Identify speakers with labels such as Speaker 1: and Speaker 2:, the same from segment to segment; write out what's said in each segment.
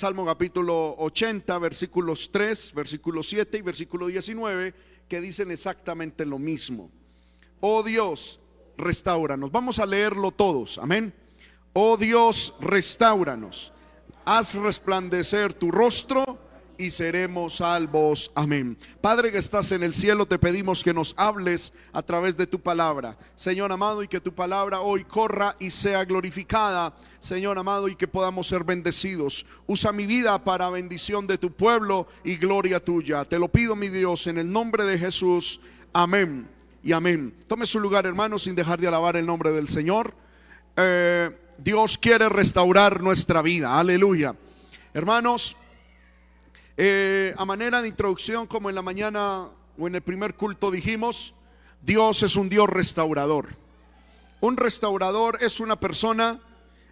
Speaker 1: Salmo capítulo 80, versículos 3, versículo 7 y versículo 19, que dicen exactamente lo mismo. Oh Dios, restauranos. Vamos a leerlo todos, amén. Oh Dios, restauranos. Haz resplandecer tu rostro y seremos salvos. Amén. Padre que estás en el cielo, te pedimos que nos hables a través de tu palabra. Señor amado, y que tu palabra hoy corra y sea glorificada. Señor amado, y que podamos ser bendecidos. Usa mi vida para bendición de tu pueblo y gloria tuya. Te lo pido, mi Dios, en el nombre de Jesús. Amén y amén. Tome su lugar, hermano, sin dejar de alabar el nombre del Señor. Eh, Dios quiere restaurar nuestra vida. Aleluya. Hermanos, eh, a manera de introducción, como en la mañana o en el primer culto dijimos, Dios es un Dios restaurador. Un restaurador es una persona,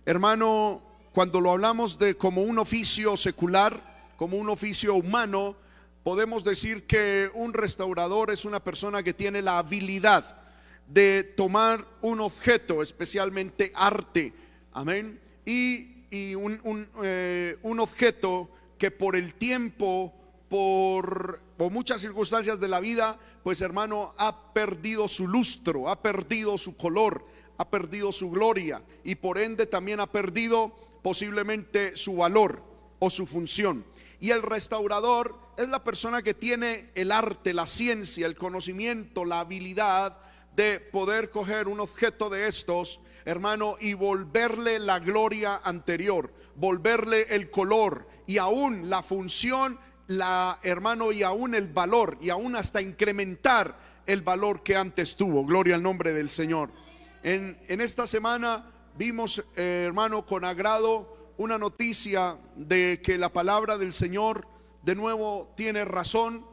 Speaker 1: hermano, cuando lo hablamos de como un oficio secular, como un oficio humano, podemos decir que un restaurador es una persona que tiene la habilidad de tomar un objeto, especialmente arte, amén, y, eh, un objeto que por el tiempo, por, muchas circunstancias de la vida, pues hermano, ha perdido su lustro, ha perdido su color, ha perdido su gloria y por ende también ha perdido posiblemente su valor o su función. Y el restaurador es la persona que tiene el arte, la ciencia, el conocimiento, la habilidad de poder coger un objeto de estos, hermano, y volverle la gloria anterior, volverle el color, y aún la función, la hermano, y aún el valor, y aún hasta incrementar el valor que antes tuvo. Gloria al nombre del Señor. En, en esta semana vimos, eh, hermano, con agrado una noticia de que la palabra del Señor de nuevo tiene razón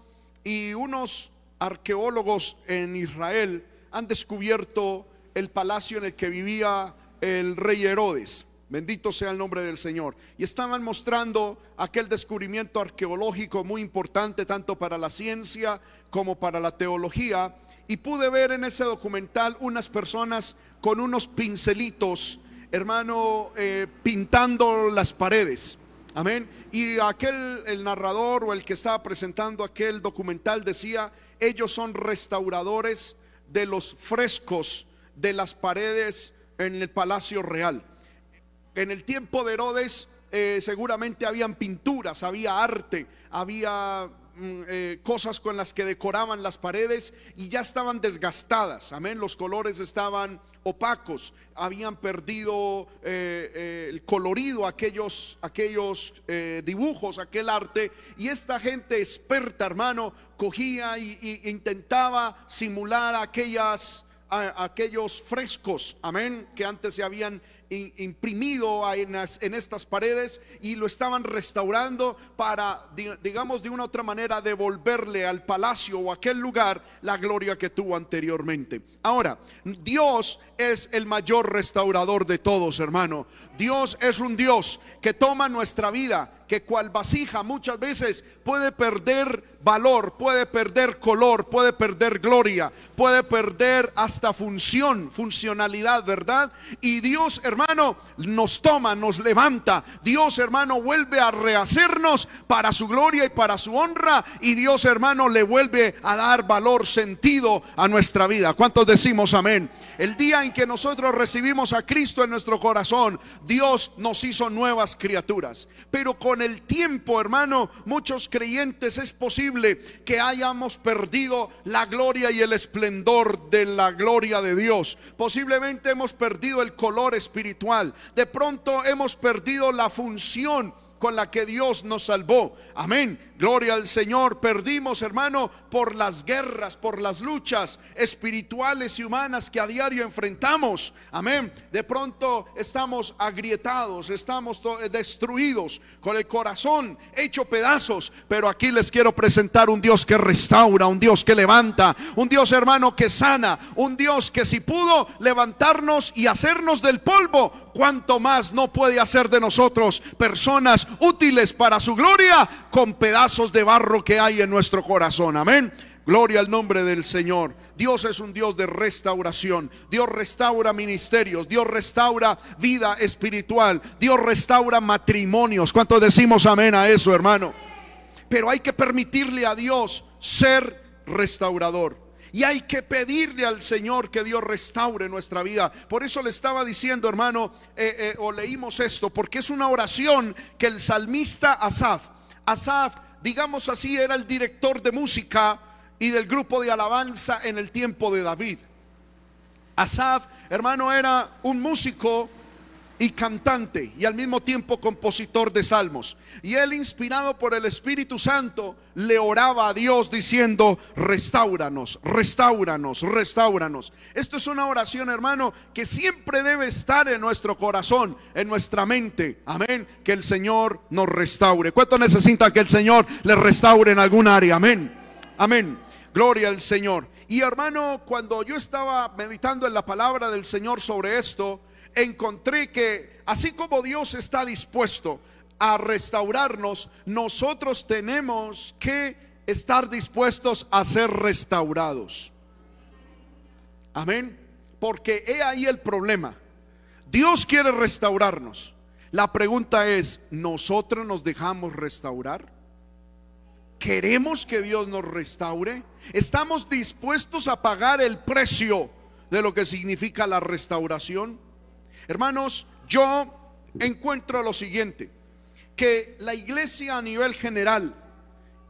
Speaker 1: y unos arqueólogos en Israel han descubierto el palacio en el que vivía el rey Herodes. Bendito sea el nombre del Señor. Y estaban mostrando aquel descubrimiento arqueológico muy importante tanto para la ciencia como para la teología. Y pude ver en ese documental unas personas con unos pincelitos, hermano, eh, pintando las paredes. Amén. Y aquel, el narrador o el que estaba presentando aquel documental decía, ellos son restauradores de los frescos de las paredes en el Palacio Real. En el tiempo de Herodes eh, seguramente habían pinturas, había arte, había mm, eh, cosas con las que decoraban las paredes y ya estaban desgastadas. Amén, los colores estaban opacos, habían perdido eh, el colorido, aquellos, aquellos dibujos, aquel arte. Y esta gente experta, hermano, cogía e intentaba simular aquellas, aquellos frescos, amén, que antes se habían imprimido en, estas paredes y lo estaban restaurando para, digamos, de una otra manera devolverle al palacio o aquel lugar la gloria que tuvo anteriormente. Ahora, Dios es el mayor restaurador de todos, hermano. Dios es un Dios que toma nuestra vida, que cual vasija muchas veces puede perder valor, puede perder color, puede perder gloria, puede perder hasta función, funcionalidad, ¿verdad? Y Dios, hermano, nos toma, nos levanta. Dios, hermano, vuelve a rehacernos para su gloria y para su honra. Y Dios, hermano, le vuelve a dar valor, sentido a nuestra vida. ¿Cuántos decimos amén? El día que nosotros recibimos a Cristo en nuestro corazón, Dios nos hizo nuevas criaturas. Pero con el tiempo, hermano, muchos creyentes es posible que hayamos perdido la gloria y el esplendor de la gloria de Dios. Posiblemente hemos perdido el color espiritual. De pronto hemos perdido la función con la que Dios nos salvó. Amén. Gloria al Señor. Perdimos, hermano, por las guerras, por las luchas espirituales y humanas que a diario enfrentamos. Amén. De pronto estamos agrietados, estamos destruidos, con el corazón hecho pedazos. Pero aquí les quiero presentar un Dios que restaura, un Dios que levanta, un Dios, hermano, que sana, un Dios que si pudo levantarnos y hacernos del polvo, cuanto más no puede hacer de nosotros personas útiles para su gloria con pedazos de barro que hay en nuestro corazón. Amén. Gloria al nombre del Señor. Dios es un Dios de restauración. Dios restaura ministerios. Dios restaura vida espiritual. Dios restaura matrimonios. ¿Cuántos decimos amén a eso, hermano? Pero hay que permitirle a Dios ser restaurador. Y hay que pedirle al Señor que Dios restaure nuestra vida. Por eso le estaba diciendo, hermano, eh, eh, o leímos esto, porque es una oración que el salmista Asaf, Asaf, digamos así, era el director de música y del grupo de alabanza en el tiempo de David. Asaf, hermano, era un músico y cantante y al mismo tiempo compositor de salmos. Y él, inspirado por el Espíritu Santo, le oraba a Dios diciendo, restauranos, restauranos, restauranos. Esto es una oración, hermano, que siempre debe estar en nuestro corazón, en nuestra mente. Amén. Que el Señor nos restaure. ¿Cuánto necesita que el Señor le restaure en algún área? Amén. Amén. Gloria al Señor. Y hermano, cuando yo estaba meditando en la palabra del Señor sobre esto, encontré que así como Dios está dispuesto a restaurarnos, nosotros tenemos que estar dispuestos a ser restaurados. Amén. Porque he ahí el problema. Dios quiere restaurarnos. La pregunta es, ¿nosotros nos dejamos restaurar? ¿Queremos que Dios nos restaure? ¿Estamos dispuestos a pagar el precio de lo que significa la restauración? Hermanos, yo encuentro lo siguiente, que la iglesia a nivel general,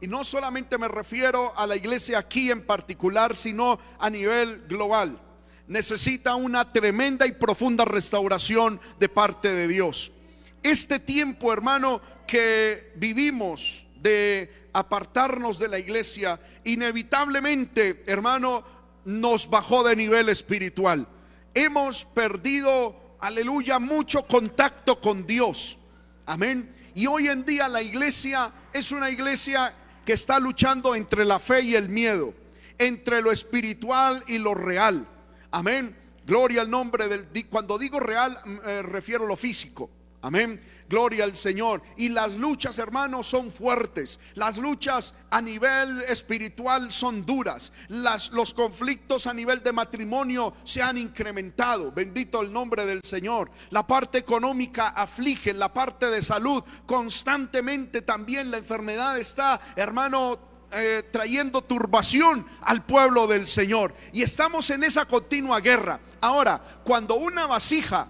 Speaker 1: y no solamente me refiero a la iglesia aquí en particular, sino a nivel global, necesita una tremenda y profunda restauración de parte de Dios. Este tiempo, hermano, que vivimos de apartarnos de la iglesia, inevitablemente, hermano, nos bajó de nivel espiritual. Hemos perdido aleluya, mucho contacto con Dios. Amén. Y hoy en día la iglesia es una iglesia que está luchando entre la fe y el miedo, entre lo espiritual y lo real. Amén. Gloria al nombre del... Cuando digo real, eh, refiero a lo físico. Amén. Gloria al Señor. Y las luchas, hermanos, son fuertes. Las luchas a nivel espiritual son duras. Las, los conflictos a nivel de matrimonio se han incrementado. Bendito el nombre del Señor. La parte económica aflige, la parte de salud constantemente también la enfermedad está, hermano, eh, trayendo turbación al pueblo del Señor. Y estamos en esa continua guerra. Ahora, cuando una vasija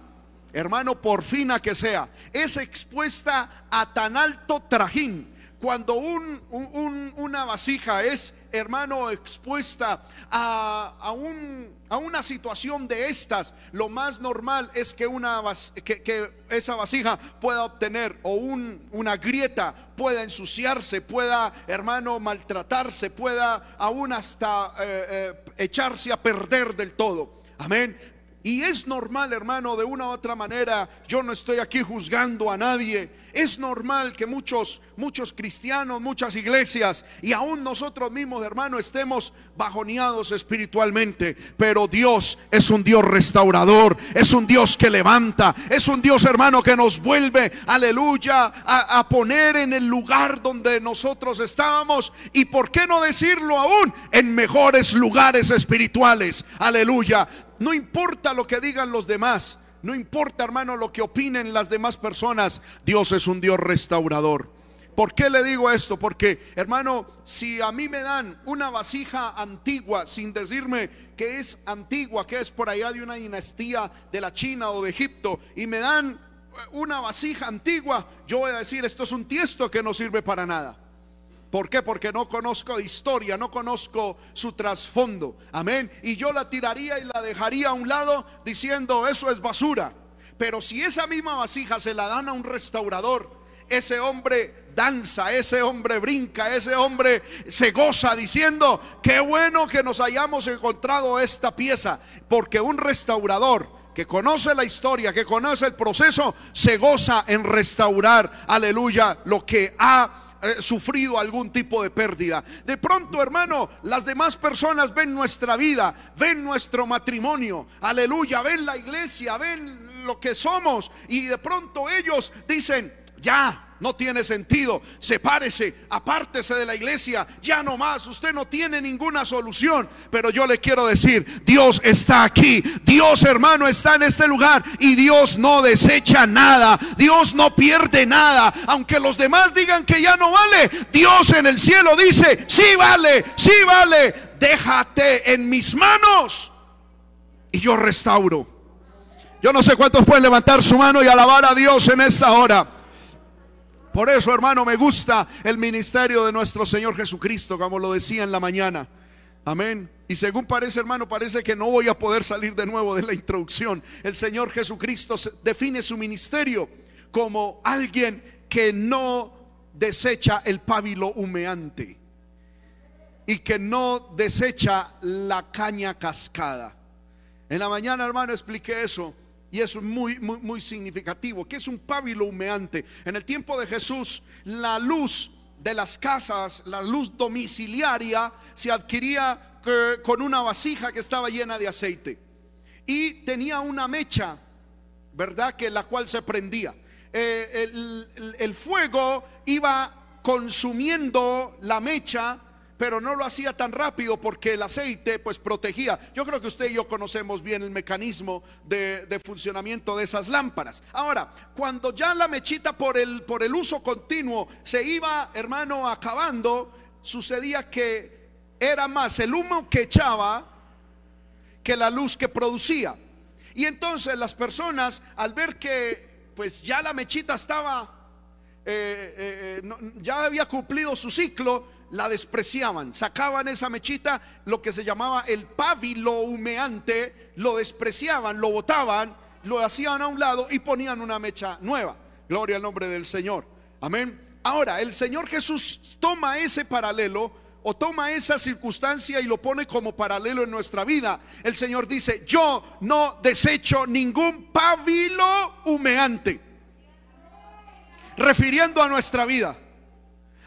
Speaker 1: hermano, por fina que sea, es expuesta a tan alto trajín. Cuando una vasija es, hermano, expuesta a, un, a, una situación de estas, lo más normal es que, una, que, esa vasija pueda obtener o una grieta, pueda ensuciarse, pueda, hermano, maltratarse, pueda aún hasta eh, eh, echarse a perder del todo. Amén. Y es normal, hermano, de una u otra manera, yo no estoy aquí juzgando a nadie. Es normal que muchos, muchos cristianos, muchas iglesias y aún nosotros mismos, hermano, estemos bajoneados espiritualmente. Pero Dios es un Dios restaurador, es un Dios que levanta, es un Dios, hermano, que nos vuelve, aleluya, a, poner en el lugar donde nosotros estábamos. Y por qué no decirlo aún, en mejores lugares espirituales. Aleluya. No importa lo que digan los demás. No importa, hermano, lo que opinen las demás personas. Dios es un Dios restaurador. ¿Por qué le digo esto? Porque, hermano, si a mí me dan una vasija antigua sin decirme que es antigua, que es por allá de una dinastía de la China o de Egipto, y me dan una vasija antigua, yo voy a decir, esto es un tiesto que no sirve para nada. ¿Por qué? Porque no conozco historia, no conozco su trasfondo. Amén. Y yo la tiraría y la dejaría a un lado diciendo, eso es basura. Pero si esa misma vasija se la dan a un restaurador, ese hombre danza, ese hombre brinca, ese hombre se goza diciendo, qué bueno que nos hayamos encontrado esta pieza. Porque un restaurador que conoce la historia, que conoce el proceso, se goza en restaurar, aleluya, lo que ha eh, sufrido algún tipo de pérdida. De pronto, hermano, las demás personas ven nuestra vida, ven nuestro matrimonio, aleluya, ven la iglesia, ven lo que somos y de pronto ellos dicen, ya, no tiene sentido. Sepárese, apártese de la iglesia, ya no más. Usted no tiene ninguna solución. Pero yo le quiero decir, Dios está aquí. Dios, hermano, está en este lugar y Dios no desecha nada. Dios no pierde nada. Aunque los demás digan que ya no vale, Dios en el cielo dice, sí vale, sí vale. Déjate en mis manos y yo restauro. Yo no sé cuántos pueden levantar su mano y alabar a Dios en esta hora. Por eso, hermano, me gusta el ministerio de nuestro Señor Jesucristo, como lo decía en la mañana. Amén. Y según parece, hermano, parece que no voy a poder salir de nuevo de la introducción. El Señor Jesucristo define su ministerio como alguien que no desecha el pábilo humeante y que no desecha la caña cascada. En la mañana, hermano, expliqué eso y es muy, muy, muy significativo, que es un pábilo humeante. En el tiempo de Jesús, la luz de las casas, la luz domiciliaria, se adquiría eh, con una vasija que estaba llena de aceite. Y tenía una mecha, ¿verdad? Que la cual se prendía. Eh, el fuego iba consumiendo la mecha pero no lo hacía tan rápido porque el aceite pues protegía. Yo creo que usted y yo conocemos bien el mecanismo de, funcionamiento de esas lámparas. Ahora, cuando ya la mechita por el, uso continuo se iba, hermano, acabando, sucedía que era más el humo que echaba que la luz que producía. Y entonces las personas al ver que pues ya la mechita estaba, eh, eh, eh, ya había cumplido su ciclo, la despreciaban, sacaban esa mechita, lo que se llamaba el pábilo humeante, lo despreciaban, lo botaban, lo hacían a un lado y ponían una mecha nueva. Gloria al nombre del Señor. Amén. Ahora, el Señor Jesús toma ese paralelo o toma esa circunstancia y lo pone como paralelo en nuestra vida. El Señor dice, yo no desecho ningún pábilo humeante. Refiriendo a nuestra vida.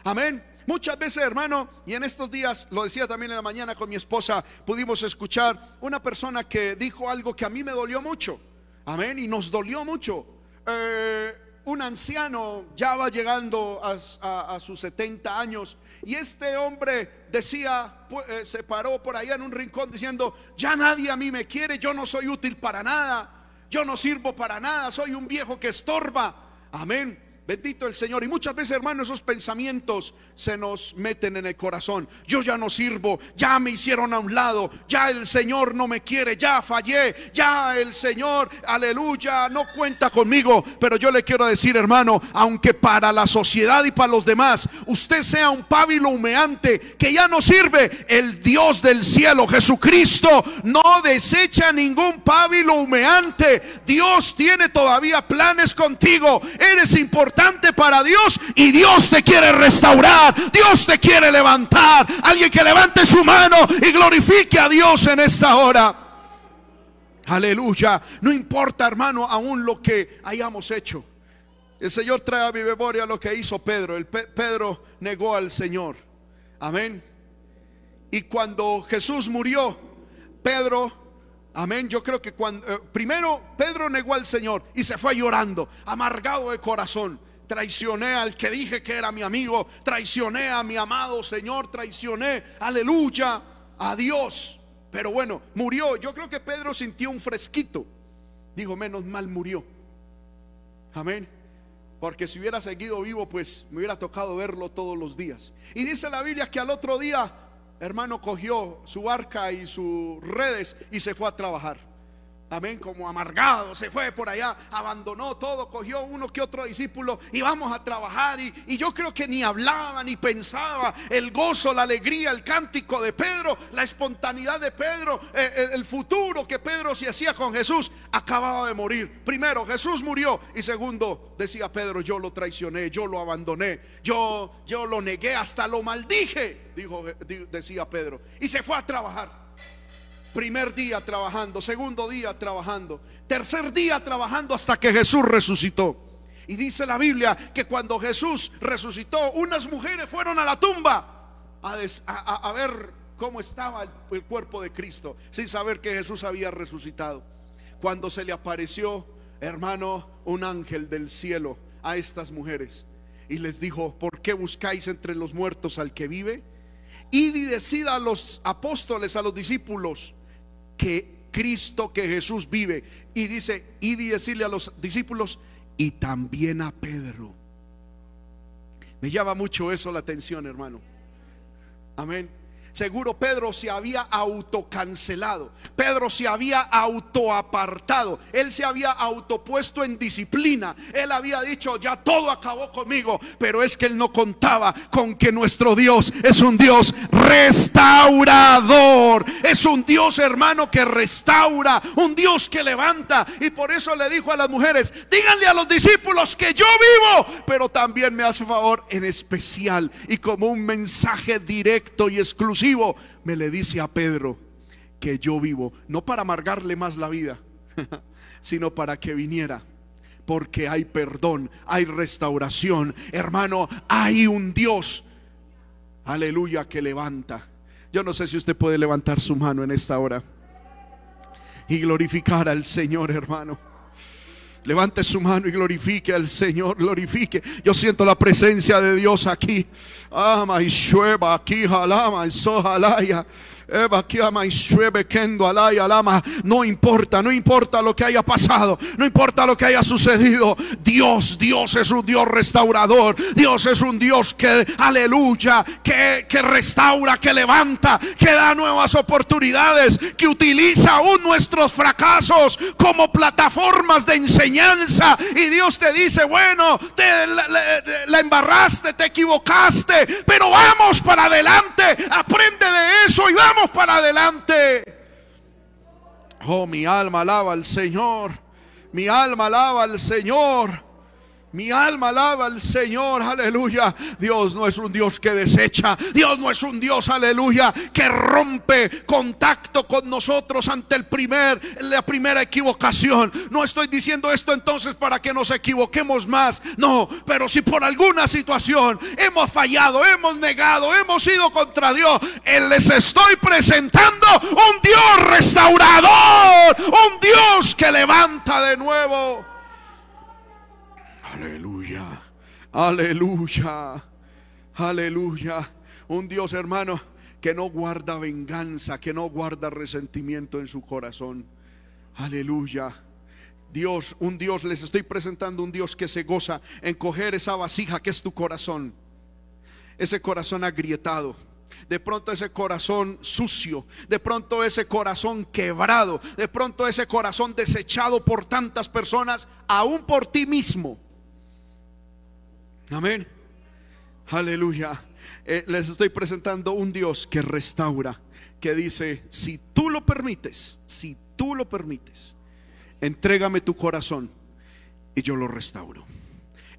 Speaker 1: Amén. Muchas veces, hermano, y en estos días, lo decía también en la mañana con mi esposa, pudimos escuchar una persona que dijo algo que a mí me dolió mucho. Amén, y nos dolió mucho. Eh, un anciano ya va llegando a, sus 70 años y este hombre decía, eh, se paró por allá en un rincón diciendo, ya nadie a mí me quiere, yo no soy útil para nada, yo no sirvo para nada, soy un viejo que estorba. Amén. Bendito el Señor. Y muchas veces, hermano, esos pensamientos se nos meten en el corazón. Yo ya no sirvo, ya me hicieron a un lado, ya el Señor no me quiere, ya fallé, ya el Señor, aleluya, no cuenta conmigo. Pero yo le quiero decir, hermano, aunque para la sociedad y para los demás usted sea un pábilo humeante que ya no sirve, el Dios del cielo, Jesucristo, no desecha ningún pábilo humeante. Dios tiene todavía planes contigo. Eres importante para Dios y Dios te quiere restaurar, Dios te quiere levantar. Alguien que levante su mano y glorifique a Dios en esta hora. Aleluya. No importa, hermano, aún lo que hayamos hecho. El Señor trae a mi memoria lo que hizo Pedro. El Pedro negó al Señor. Amén. Y cuando Jesús murió, Pedro Amén. Yo creo que cuando eh, primero Pedro negó al Señor y se fue llorando, amargado de corazón traicioné al que dije que era mi amigo, traicioné a mi amado Señor, traicioné, aleluya, a Dios. Pero bueno, murió. Yo creo que Pedro sintió un fresquito. Digo, menos mal murió. Amén. Porque si hubiera seguido vivo, pues me hubiera tocado verlo todos los días. Y dice la Biblia que al otro día, hermano, cogió su barca y sus redes y se fue a trabajar amén, como amargado, se fue por allá, abandonó todo, cogió uno que otro discípulo y vamos a trabajar. Y, yo creo que ni hablaba ni pensaba el gozo, la alegría, el cántico de Pedro, la espontaneidad de Pedro, eh, el futuro que Pedro se hacía con Jesús, acababa de morir. Primero, Jesús murió y segundo, decía Pedro, yo lo traicioné, yo lo abandoné, yo, yo lo negué, hasta lo maldije, dijo, decía Pedro. Y se fue a trabajar. Primer día trabajando, segundo día trabajando, tercer día trabajando hasta que Jesús resucitó. Y dice la Biblia que cuando Jesús resucitó, unas mujeres fueron a la tumba a, ver cómo estaba el, cuerpo de Cristo, sin saber que Jesús había resucitado. Cuando se le apareció, hermano, un ángel del cielo a estas mujeres. y les dijo, ¿por qué buscáis entre los muertos al que vive? Y decida a los apóstoles, a los discípulos, que Cristo, que Jesús vive. Y dice, y decirle a los discípulos, y también a Pedro. Me llama mucho eso la atención, hermano. Amén. Seguro Pedro se había autocancelado. Pedro se había autoapartado. Él se había autopuesto en disciplina. Él había dicho, ya todo acabó conmigo. Pero es que él no contaba con que nuestro Dios es un Dios restaurador. Es un Dios hermano que restaura. Un Dios que levanta. Y por eso le dijo a las mujeres, díganle a los discípulos que yo vivo. Pero también me hace favor en especial y como un mensaje directo y exclusivo me le dice a Pedro que yo vivo, no para amargarle más la vida, sino para que viniera. Porque hay perdón, hay restauración. Hermano, hay un Dios, aleluya, que levanta. Yo no sé si usted puede levantar su mano en esta hora y glorificar al Señor, hermano. Levante su mano y glorifique al Señor, glorifique. Yo siento la presencia de Dios aquí. Ama y llueva aquí, jalama y sojalaya. No importa, no importa lo que haya pasado, no importa lo que haya sucedido. Dios, Dios es un Dios restaurador. Dios es un Dios que, aleluya, que, que restaura, que levanta, que da nuevas oportunidades, que utiliza aún nuestros fracasos como plataformas de enseñanza. Y Dios te dice, bueno, te la, la embarraste, te equivocaste, pero vamos para adelante, aprende de eso y vamos para adelante. Oh, mi alma alaba al Señor. Mi alma alaba al Señor. Mi alma alaba al Señor, aleluya. Dios no es un Dios que desecha. Dios no es un Dios, aleluya, que rompe contacto con nosotros ante el primer, la primera equivocación. No estoy diciendo esto entonces para que nos equivoquemos más. No, pero si por alguna situación hemos fallado, hemos negado, hemos ido contra Dios, Él les estoy presentando un Dios restaurador, un Dios que levanta de nuevo. Aleluya, aleluya, aleluya. Un Dios hermano que no guarda venganza, que no guarda resentimiento en su corazón. Aleluya. Dios, un Dios, les estoy presentando un Dios que se goza en coger esa vasija que es tu corazón. Ese corazón agrietado de pronto ese corazón sucio, de pronto ese corazón quebrado, de pronto ese corazón desechado por tantas personas, aún por ti mismo. Amén. Aleluya. Eh, les estoy presentando un Dios que restaura, que dice, si tú lo permites, si tú lo permites, entrégame tu corazón y yo lo restauro.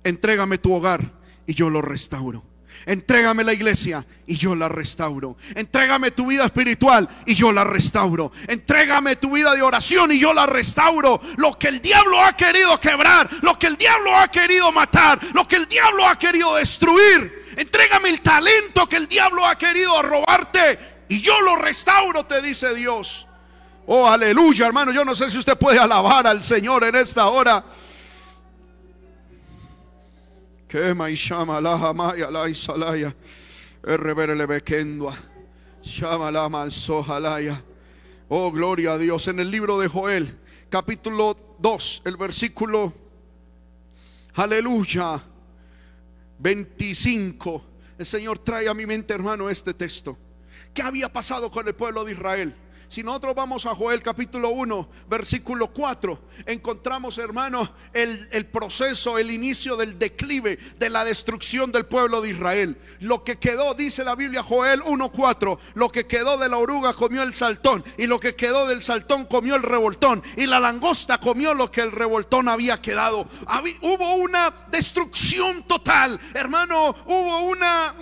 Speaker 1: Entrégame tu hogar y yo lo restauro. Entrégame la iglesia y yo la restauro. Entrégame tu vida espiritual y yo la restauro. Entrégame tu vida de oración y yo la restauro. Lo que el diablo ha querido quebrar, lo que el diablo ha querido matar, lo que el diablo ha querido destruir. Entrégame el talento que el diablo ha querido robarte y yo lo restauro, te dice Dios. Oh, aleluya, hermano. Yo no sé si usted puede alabar al Señor en esta hora. Quema y llama la jamaya la isalaya. Erreverele bequendua. Llama la mansojalaya. Oh, gloria a Dios. En el libro de Joel, capítulo 2, el versículo. Aleluya. 25. El Señor trae a mi mente, hermano, este texto. ¿Qué había pasado con el pueblo de Israel? Si nosotros vamos a Joel capítulo 1, versículo 4, encontramos, hermano, el, el, proceso, el inicio del declive, de la destrucción del pueblo de Israel. Lo que quedó, dice la Biblia, Joel 1.4, lo que quedó de la oruga comió el saltón, y lo que quedó del saltón comió el revoltón, y la langosta comió lo que el revoltón había quedado. hubo una destrucción total, hermano, hubo una,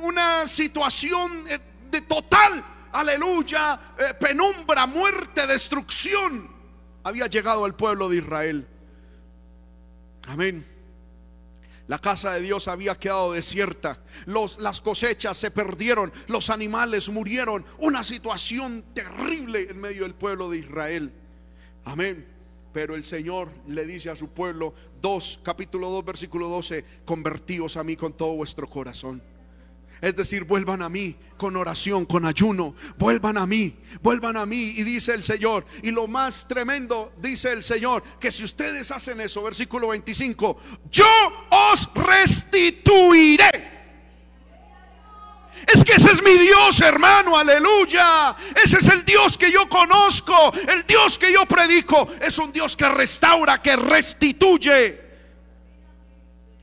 Speaker 1: una situación eh, de total aleluya, eh, penumbra, muerte, destrucción había llegado al pueblo de Israel. Amén. La casa de Dios había quedado desierta. Los, las cosechas se perdieron. Los animales murieron. Una situación terrible en medio del pueblo de Israel. Amén. Pero el Señor le dice a su pueblo, 2, capítulo 2, versículo 12, convertíos a mí con todo vuestro corazón. Es decir, vuelvan a mí con oración, con ayuno. Vuelvan a mí, vuelvan a mí. Y dice el Señor. Y lo más tremendo, dice el Señor, que si ustedes hacen eso, versículo 25, yo os restituiré. Es que ese es mi Dios, hermano, aleluya. Ese es el Dios que yo conozco, el Dios que yo predico. Es un Dios que restaura, que restituye.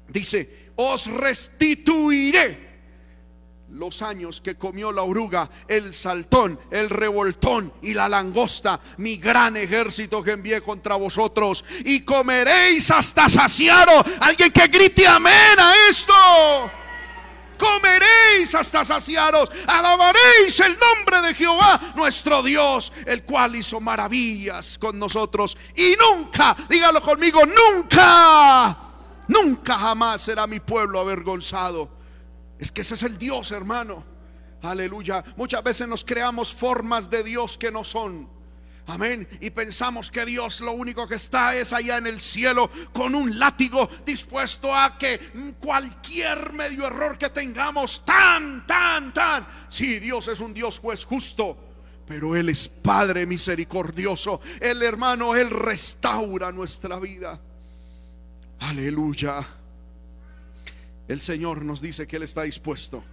Speaker 1: Dice, os restituiré los años que comió la oruga, el saltón, el revoltón y la langosta, mi gran ejército que envié contra vosotros, y comeréis hasta saciaros. Alguien que grite amén a esto. Comeréis hasta saciaros, alabaréis el nombre de Jehová, nuestro Dios, el cual hizo maravillas con nosotros. Y nunca, dígalo conmigo, nunca, nunca jamás será mi pueblo avergonzado es que ese es el Dios, hermano. Aleluya. Muchas veces nos creamos formas de Dios que no son. Amén. Y pensamos que Dios lo único que está es allá en el cielo con un látigo dispuesto a que cualquier medio error que tengamos, tan, tan, tan. Sí, Dios es un Dios juez justo. Pero Él es Padre misericordioso. El hermano, Él restaura nuestra vida. Aleluya. El Señor nos dice que Él está dispuesto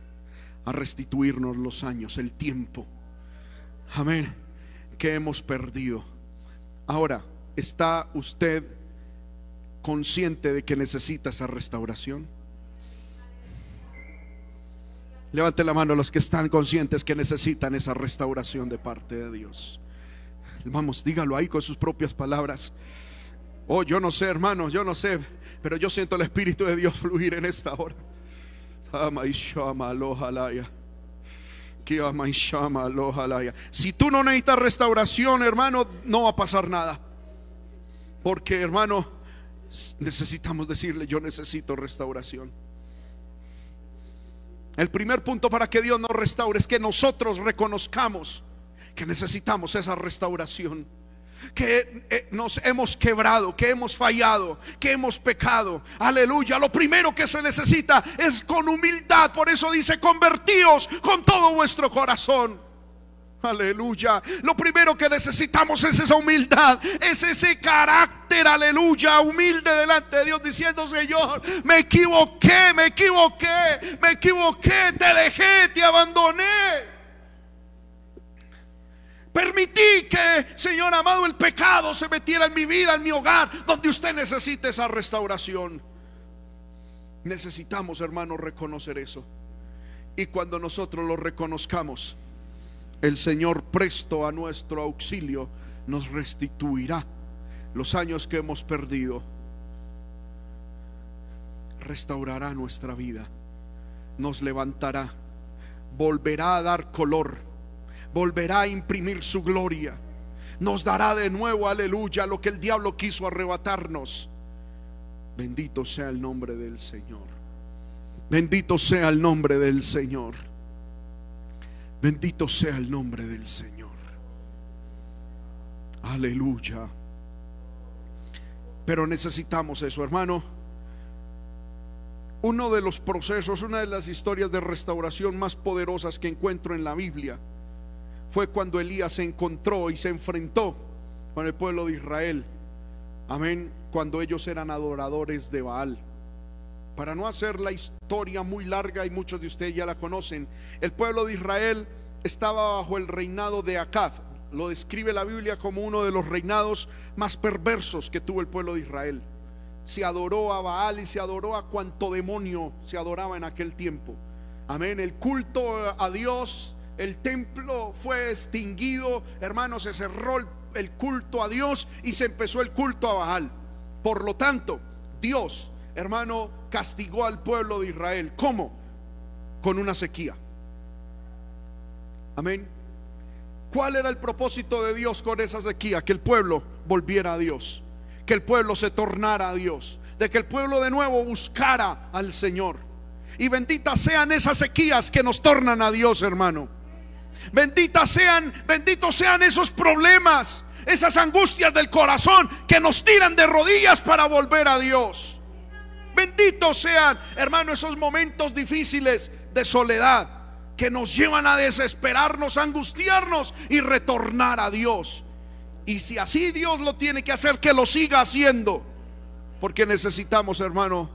Speaker 1: a restituirnos los años, el tiempo. Amén. Que hemos perdido. Ahora, ¿está usted consciente de que necesita esa restauración? Levante la mano los que están conscientes que necesitan esa restauración de parte de Dios. Vamos, dígalo ahí con sus propias palabras. Oh, yo no sé, hermanos, yo no sé. Pero yo siento el Espíritu de Dios fluir en esta hora. Si tú no necesitas restauración, hermano, no va a pasar nada. Porque, hermano, necesitamos decirle, yo necesito restauración. El primer punto para que Dios nos restaure es que nosotros reconozcamos que necesitamos esa restauración que eh, nos hemos quebrado, que hemos fallado, que hemos pecado. Aleluya. Lo primero que se necesita es con humildad. Por eso dice, convertíos con todo vuestro corazón. Aleluya. Lo primero que necesitamos es esa humildad, es ese carácter, aleluya, humilde delante de Dios, diciendo, Señor, me equivoqué, me equivoqué, me equivoqué, te dejé, te abandoné. Permití que, Señor amado, el pecado se metiera en mi vida, en mi hogar, donde usted necesite esa restauración. Necesitamos, hermanos, reconocer eso. Y cuando nosotros lo reconozcamos, el Señor presto a nuestro auxilio nos restituirá los años que hemos perdido. Restaurará nuestra vida, nos levantará, volverá a dar color volverá a imprimir su gloria. Nos dará de nuevo, aleluya, lo que el diablo quiso arrebatarnos. Bendito sea el nombre del Señor. Bendito sea el nombre del Señor. Bendito sea el nombre del Señor. Aleluya. Pero necesitamos eso, hermano. Uno de los procesos, una de las historias de restauración más poderosas que encuentro en la Biblia fue cuando Elías se encontró y se enfrentó con el pueblo de Israel. Amén, cuando ellos eran adoradores de Baal. Para no hacer la historia muy larga y muchos de ustedes ya la conocen, el pueblo de Israel estaba bajo el reinado de Acab. Lo describe la Biblia como uno de los reinados más perversos que tuvo el pueblo de Israel. Se adoró a Baal y se adoró a cuanto demonio se adoraba en aquel tiempo. Amén. El culto a Dios el templo fue extinguido, hermanos, se cerró el, culto a Dios y se empezó el culto a Baal. Por lo tanto, Dios, hermano, castigó al pueblo de Israel. ¿Cómo? Con una sequía. Amén. ¿Cuál era el propósito de Dios con esa sequía? Que el pueblo volviera a Dios, que el pueblo se tornara a Dios, de que el pueblo de nuevo buscara al Señor. Y benditas sean esas sequías que nos tornan a Dios, hermano. Benditas sean, benditos sean esos problemas, esas angustias del corazón que nos tiran de rodillas para volver a Dios. Benditos sean, hermano, esos momentos difíciles de soledad que nos llevan a desesperarnos, a angustiarnos y retornar a Dios. Y si así Dios lo tiene que hacer, que lo siga haciendo. Porque necesitamos, hermano,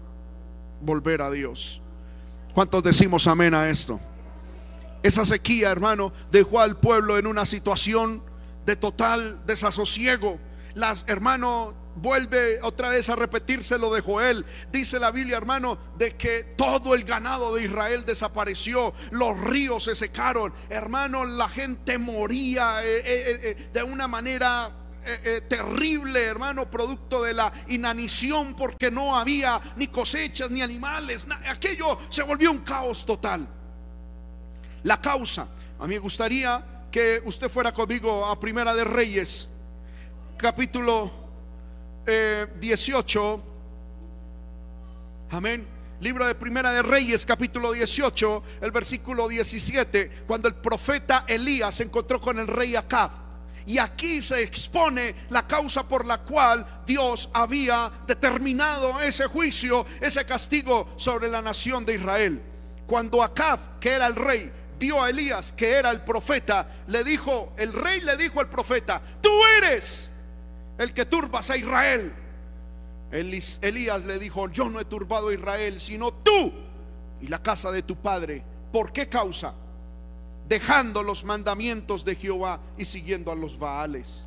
Speaker 1: volver a Dios. ¿Cuántos decimos amén a esto? Esa sequía, hermano, dejó al pueblo en una situación de total desasosiego. Las, hermano, vuelve otra vez a repetirse lo de Joel. Dice la Biblia, hermano, de que todo el ganado de Israel desapareció, los ríos se secaron, hermano, la gente moría eh, eh, eh, de una manera terrible, hermano, producto de la inanición porque no había ni cosechas ni animales. Aquello se volvió un caos total. La causa, a mí me gustaría que usted fuera conmigo a Primera de Reyes, capítulo 18. Eh, Amén. Libro de Primera de Reyes, capítulo 18, el versículo 17, cuando el profeta Elías se encontró con el rey Acab. Y aquí se expone la causa por la cual Dios había determinado ese juicio, ese castigo sobre la nación de Israel. Cuando Acab, que era el rey, vio a Elías, que era el profeta, le dijo, el rey le dijo al profeta, tú eres el que turbas a Israel. Elías le dijo, yo no he turbado a Israel, sino tú y la casa de tu padre. ¿Por qué causa? Dejando los mandamientos de Jehová y siguiendo a los Baales.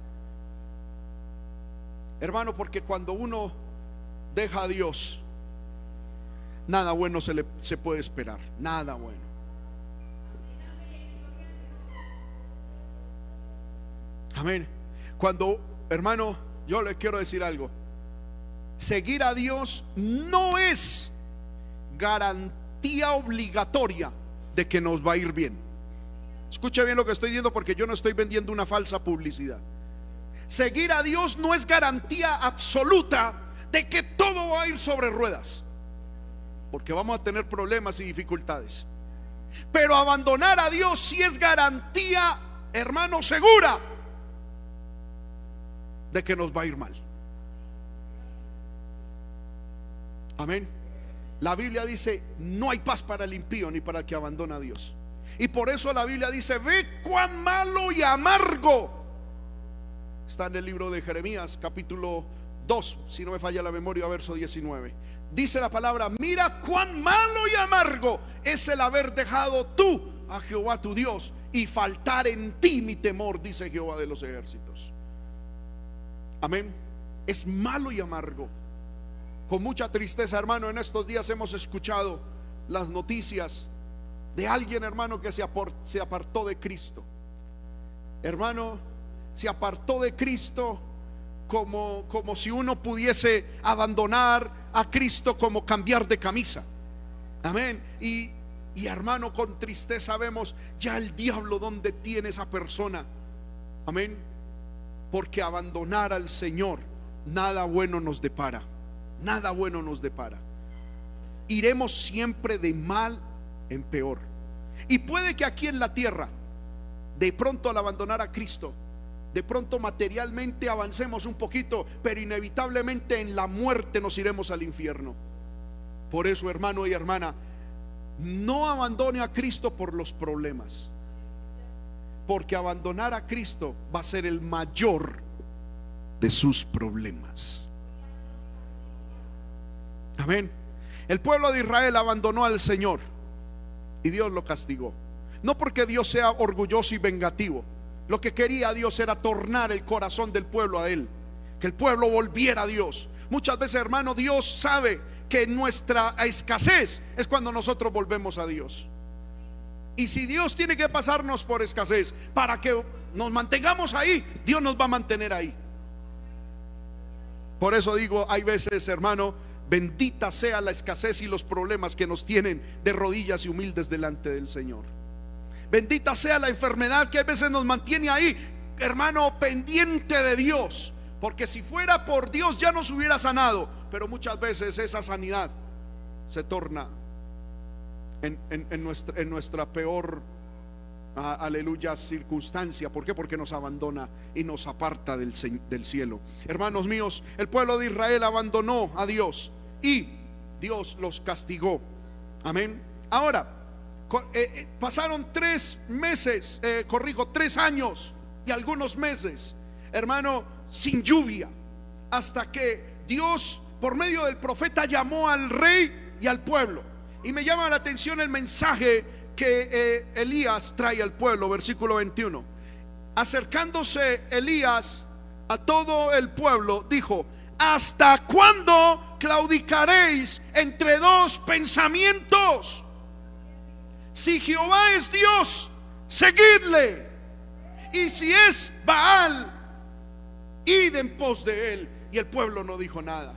Speaker 1: Hermano, porque cuando uno deja a Dios, nada bueno se, le, se puede esperar, nada bueno. Amén. Cuando hermano, yo le quiero decir algo. Seguir a Dios no es garantía obligatoria de que nos va a ir bien. Escuche bien lo que estoy diciendo porque yo no estoy vendiendo una falsa publicidad. Seguir a Dios no es garantía absoluta de que todo va a ir sobre ruedas. Porque vamos a tener problemas y dificultades. Pero abandonar a Dios sí es garantía, hermano, segura de que nos va a ir mal. Amén. La Biblia dice, no hay paz para el impío ni para el que abandona a Dios. Y por eso la Biblia dice, ve cuán malo y amargo. Está en el libro de Jeremías, capítulo 2, si no me falla la memoria, verso 19. Dice la palabra, mira cuán malo y amargo es el haber dejado tú a Jehová tu Dios y faltar en ti mi temor, dice Jehová de los ejércitos. Amén. Es malo y amargo. Con mucha tristeza, hermano, en estos días hemos escuchado las noticias de alguien, hermano, que se, apartó de Cristo. Hermano, se apartó de Cristo como, como si uno pudiese abandonar a Cristo como cambiar de camisa. Amén. Y, y hermano, con tristeza vemos ya el diablo donde tiene esa persona. Amén. Porque abandonar al Señor, nada bueno nos depara. Nada bueno nos depara. Iremos siempre de mal en peor. Y puede que aquí en la tierra, de pronto al abandonar a Cristo, de pronto materialmente avancemos un poquito, pero inevitablemente en la muerte nos iremos al infierno. Por eso, hermano y hermana, no abandone a Cristo por los problemas. Porque abandonar a Cristo va a ser el mayor de sus problemas. Amén. El pueblo de Israel abandonó al Señor y Dios lo castigó. No porque Dios sea orgulloso y vengativo. Lo que quería Dios era tornar el corazón del pueblo a Él. Que el pueblo volviera a Dios. Muchas veces, hermano, Dios sabe que nuestra escasez es cuando nosotros volvemos a Dios. Y si Dios tiene que pasarnos por escasez para que nos mantengamos ahí, Dios nos va a mantener ahí. Por eso digo, hay veces, hermano, bendita sea la escasez y los problemas que nos tienen de rodillas y humildes delante del Señor. Bendita sea la enfermedad que a veces nos mantiene ahí, hermano, pendiente de Dios. Porque si fuera por Dios ya nos hubiera sanado. Pero muchas veces esa sanidad se torna en, nuestra, en nuestra peor aleluya, circunstancia. ¿Por qué? Porque nos abandona y nos aparta del, del cielo. Hermanos míos, el pueblo de Israel abandonó a Dios y Dios los castigó. Amén. Ahora, eh, eh, pasaron tres meses, eh, corrijo, tres años y algunos meses, hermano, sin lluvia, hasta que Dios, por medio del profeta, llamó al rey y al pueblo. Y me llama la atención el mensaje que Elías trae al pueblo, versículo 21. Acercándose Elías a todo el pueblo, dijo, ¿hasta cuándo claudicaréis entre dos pensamientos? Si Jehová es Dios, seguidle. Y si es Baal, id en pos de él. Y el pueblo no dijo nada.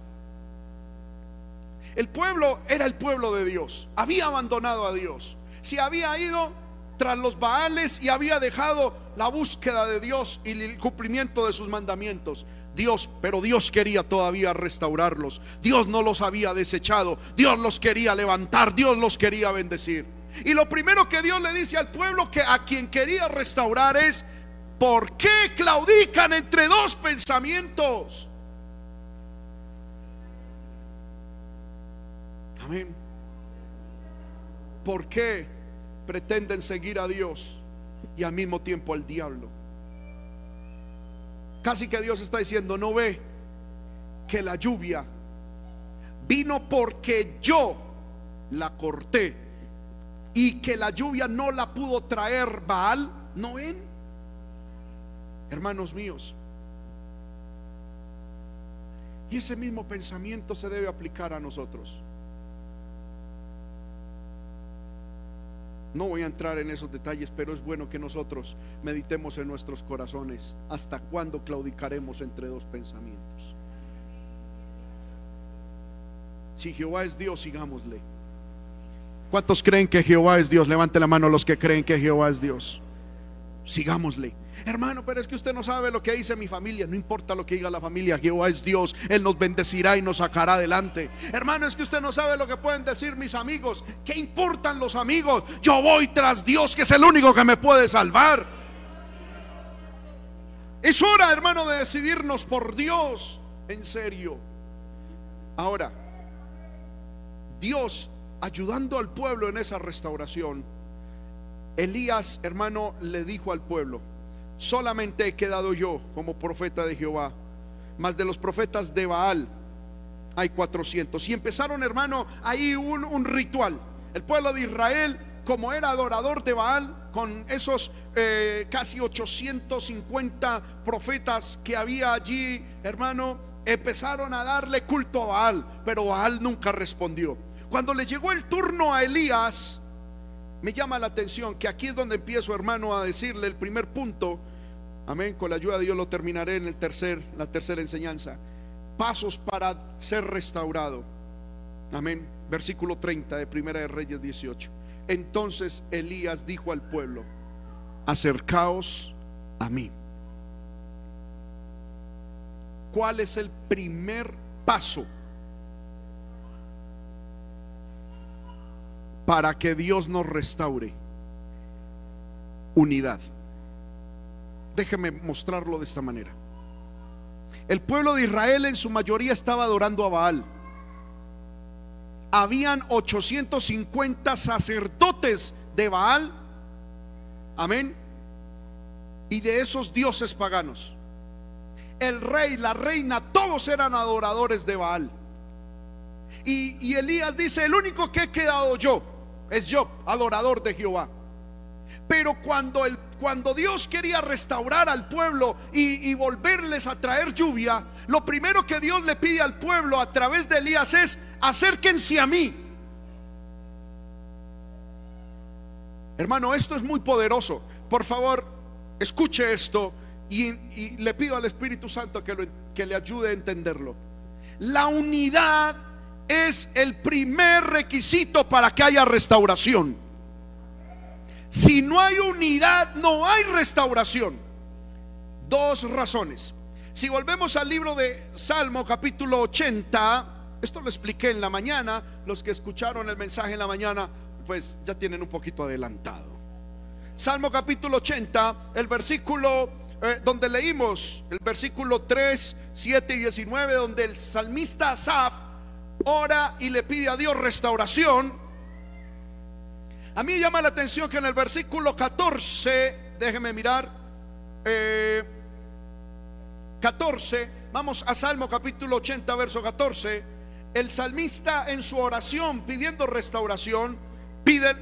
Speaker 1: El pueblo era el pueblo de Dios. Había abandonado a Dios. Si había ido tras los Baales y había dejado la búsqueda de Dios y el cumplimiento de sus mandamientos. Dios, pero Dios quería todavía restaurarlos. Dios no los había desechado. Dios los quería levantar. Dios los quería bendecir. Y lo primero que Dios le dice al pueblo que a quien quería restaurar es, ¿por qué claudican entre dos pensamientos? ¿Por qué pretenden seguir a Dios y al mismo tiempo al diablo? Casi que Dios está diciendo, no ve que la lluvia vino porque yo la corté y que la lluvia no la pudo traer Baal, ¿no ven? Hermanos míos, y ese mismo pensamiento se debe aplicar a nosotros. No voy a entrar en esos detalles, pero es bueno que nosotros meditemos en nuestros corazones hasta cuándo claudicaremos entre dos pensamientos. Si Jehová es Dios, sigámosle. ¿Cuántos creen que Jehová es Dios? Levante la mano los que creen que Jehová es Dios. Sigámosle. Hermano, pero es que usted no sabe lo que dice mi familia. No importa lo que diga la familia. Jehová es Dios. Él nos bendecirá y nos sacará adelante. Hermano, es que usted no sabe lo que pueden decir mis amigos. ¿Qué importan los amigos? Yo voy tras Dios, que es el único que me puede salvar. Es hora, hermano, de decidirnos por Dios. En serio. Ahora, Dios ayudando al pueblo en esa restauración, Elías, hermano, le dijo al pueblo, solamente he quedado yo como profeta de Jehová, más de los profetas de Baal hay 400. Y empezaron, hermano, ahí un, un ritual. El pueblo de Israel, como era adorador de Baal, con esos eh, casi 850 profetas que había allí, hermano, empezaron a darle culto a Baal, pero Baal nunca respondió. Cuando le llegó el turno a Elías, me llama la atención que aquí es donde empiezo, hermano, a decirle el primer punto. Amén. Con la ayuda de Dios lo terminaré en el tercer, la tercera enseñanza. Pasos para ser restaurado. Amén. Versículo 30 de Primera de Reyes 18. Entonces Elías dijo al pueblo: Acercaos a mí. ¿Cuál es el primer paso? Para que Dios nos restaure unidad. Déjeme mostrarlo de esta manera. El pueblo de Israel en su mayoría estaba adorando a Baal. Habían 850 sacerdotes de Baal. Amén. Y de esos dioses paganos. El rey, la reina, todos eran adoradores de Baal. Y, y Elías dice, el único que he quedado yo es yo, adorador de Jehová. Pero cuando, el, cuando Dios quería restaurar al pueblo y, y, volverles a traer lluvia, lo primero que Dios le pide al pueblo a través de Elías es, acérquense a mí. Hermano, esto es muy poderoso. Por favor, escuche esto y, y le pido al Espíritu Santo que, lo, que le ayude a entenderlo. La unidad es el primer requisito para que haya restauración. Si no hay unidad, no hay restauración. Dos razones. Si volvemos al libro de Salmo capítulo 80, esto lo expliqué en la mañana, los que escucharon el mensaje en la mañana, pues ya tienen un poquito adelantado. Salmo capítulo 80, el versículo eh, donde leímos, el versículo 3, 7 y 19, donde el salmista Asaf ora y le pide a Dios restauración. A mí llama la atención que en el versículo 14, déjeme mirar, 14, eh, vamos a Salmo capítulo 80, verso 14, el salmista en su oración pidiendo restauración, pide,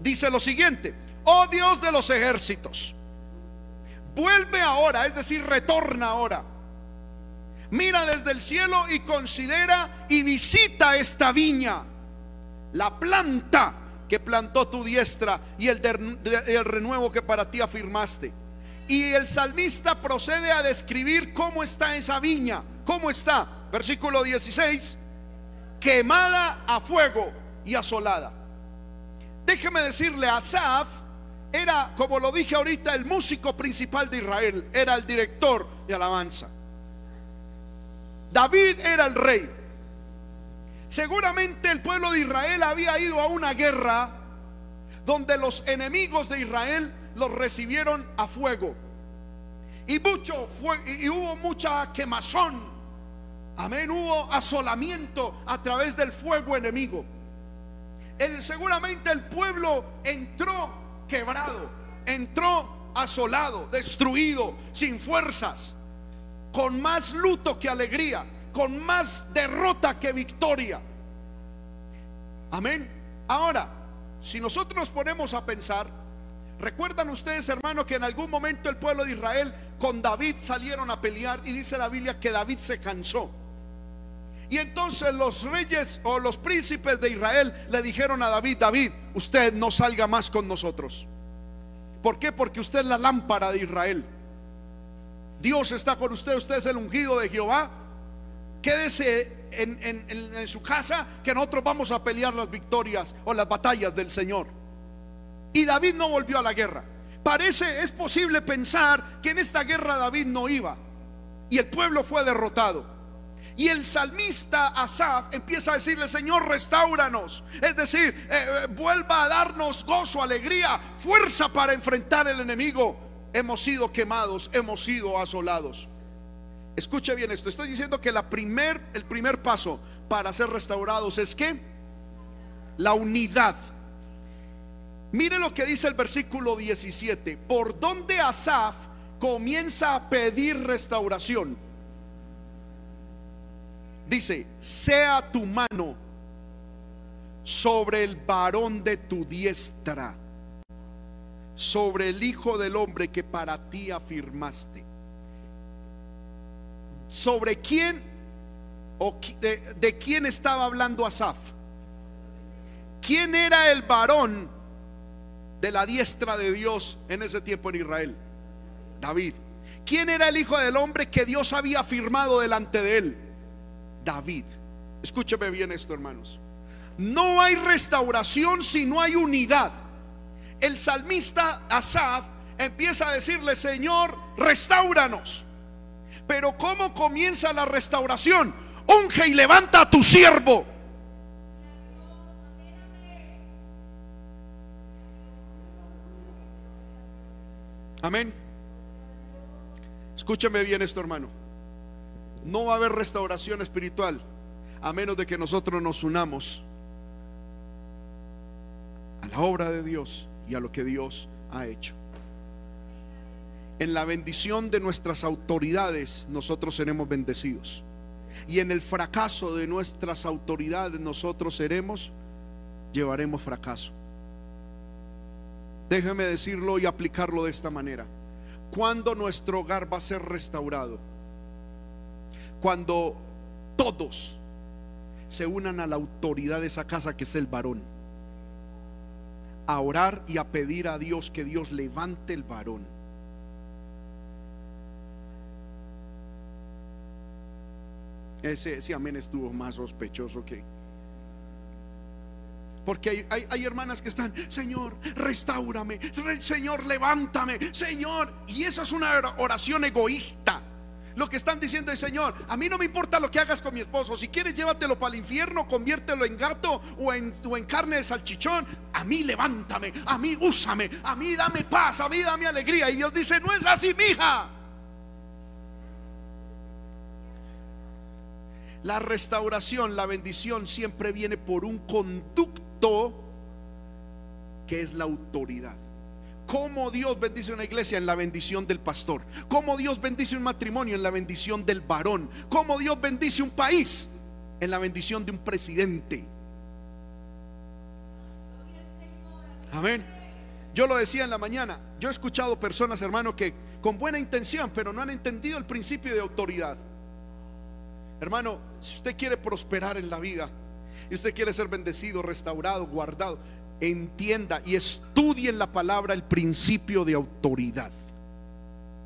Speaker 1: dice lo siguiente, oh Dios de los ejércitos, vuelve ahora, es decir, retorna ahora. Mira desde el cielo y considera y visita esta viña, la planta que plantó tu diestra y el, renuevo que para ti afirmaste. Y el salmista procede a describir cómo está esa viña, cómo está. Versículo 16, quemada a fuego y asolada. Déjeme decirle, Asaf era, como lo dije ahorita, el músico principal de Israel, era el director de alabanza. David era el rey. Seguramente el pueblo de Israel había ido a una guerra donde los enemigos de Israel los recibieron a fuego. Y mucho fue, y hubo mucha quemazón. Amén, hubo asolamiento a través del fuego enemigo. El, seguramente el pueblo entró quebrado, entró asolado, destruido, sin fuerzas, con más luto que alegría, con más derrota que victoria. Amén. Ahora, si nosotros nos ponemos a pensar, recuerdan ustedes, hermanos, que en algún momento el pueblo de Israel con David salieron a pelear y dice la Biblia que David se cansó. Y entonces los reyes o los príncipes de Israel le dijeron a David, David, usted no salga más con nosotros. ¿Por qué? Porque usted es la lámpara de Israel. Dios está con usted, usted es el ungido de Jehová. Quédese en, su casa que nosotros vamos a pelear las victorias o las batallas del Señor. Y David no volvió a la guerra. Parece, es posible pensar que en esta guerra David no iba. Y el pueblo fue derrotado. Y el salmista Asaf empieza a decirle, Señor, restauranos. Es decir, eh, eh, vuelva a darnos gozo, alegría, fuerza para enfrentar el enemigo. Hemos sido quemados, hemos sido asolados. Escuche bien esto. Estoy diciendo que primer, el primer paso para ser restaurados es que la unidad. Mire lo que dice el versículo 17. Por donde Asaf comienza a pedir restauración Dice, sea tu mano sobre el varón de tu diestra, sobre el Hijo del Hombre que para ti afirmaste. ¿Sobre quién o de, de quién estaba hablando Asaf? ¿Quién era el varón de la diestra de Dios en ese tiempo en Israel? David. ¿Quién era el Hijo del Hombre que Dios había afirmado delante de él? David. Escúcheme bien esto, hermanos. No hay restauración si no hay unidad. El salmista Asaf empieza a decirle, Señor, restauranos. Pero ¿cómo comienza la restauración? Unge y levanta a tu siervo. Amén. Escúchame bien esto, hermano. No va a haber restauración espiritual a menos de que nosotros nos unamos a la obra de Dios y a lo que Dios ha hecho. En la bendición de nuestras autoridades nosotros seremos bendecidos. Y en el fracaso de nuestras autoridades nosotros seremos, llevaremos fracaso. Déjeme decirlo y aplicarlo de esta manera. Cuando nuestro hogar va a ser restaurado? cuando todos se unan a la autoridad de esa casa que es el varón, a orar y a pedir a Dios que Dios levante el varón. Ese, ese amén estuvo más sospechoso que... Porque hay, hay, hermanas que están, Señor, restaurame, Señor, levántame, Señor. Y esa es una oración egoísta. Lo que están diciendo es, Señor, a mí no me importa lo que hagas con mi esposo. Si quieres, llévatelo para el infierno, conviértelo en gato o en, o en carne de salchichón. a mí levántame, a mí úsame, a mí dame paz, a mí dame alegría. Y Dios dice, no es así, mija. La restauración, la bendición siempre viene por un conducto que es la autoridad. ¿Cómo Dios bendice una iglesia en la bendición del pastor? ¿Cómo Dios bendice un matrimonio en la bendición del varón? ¿Cómo Dios bendice un país en la bendición de un presidente? Amén. Yo lo decía en la mañana. Yo he escuchado personas, hermano, que con buena intención, pero no han entendido el principio de autoridad. Hermano, si usted quiere prosperar en la vida y usted quiere ser bendecido, restaurado, guardado, entienda y estudie en la palabra el principio de autoridad.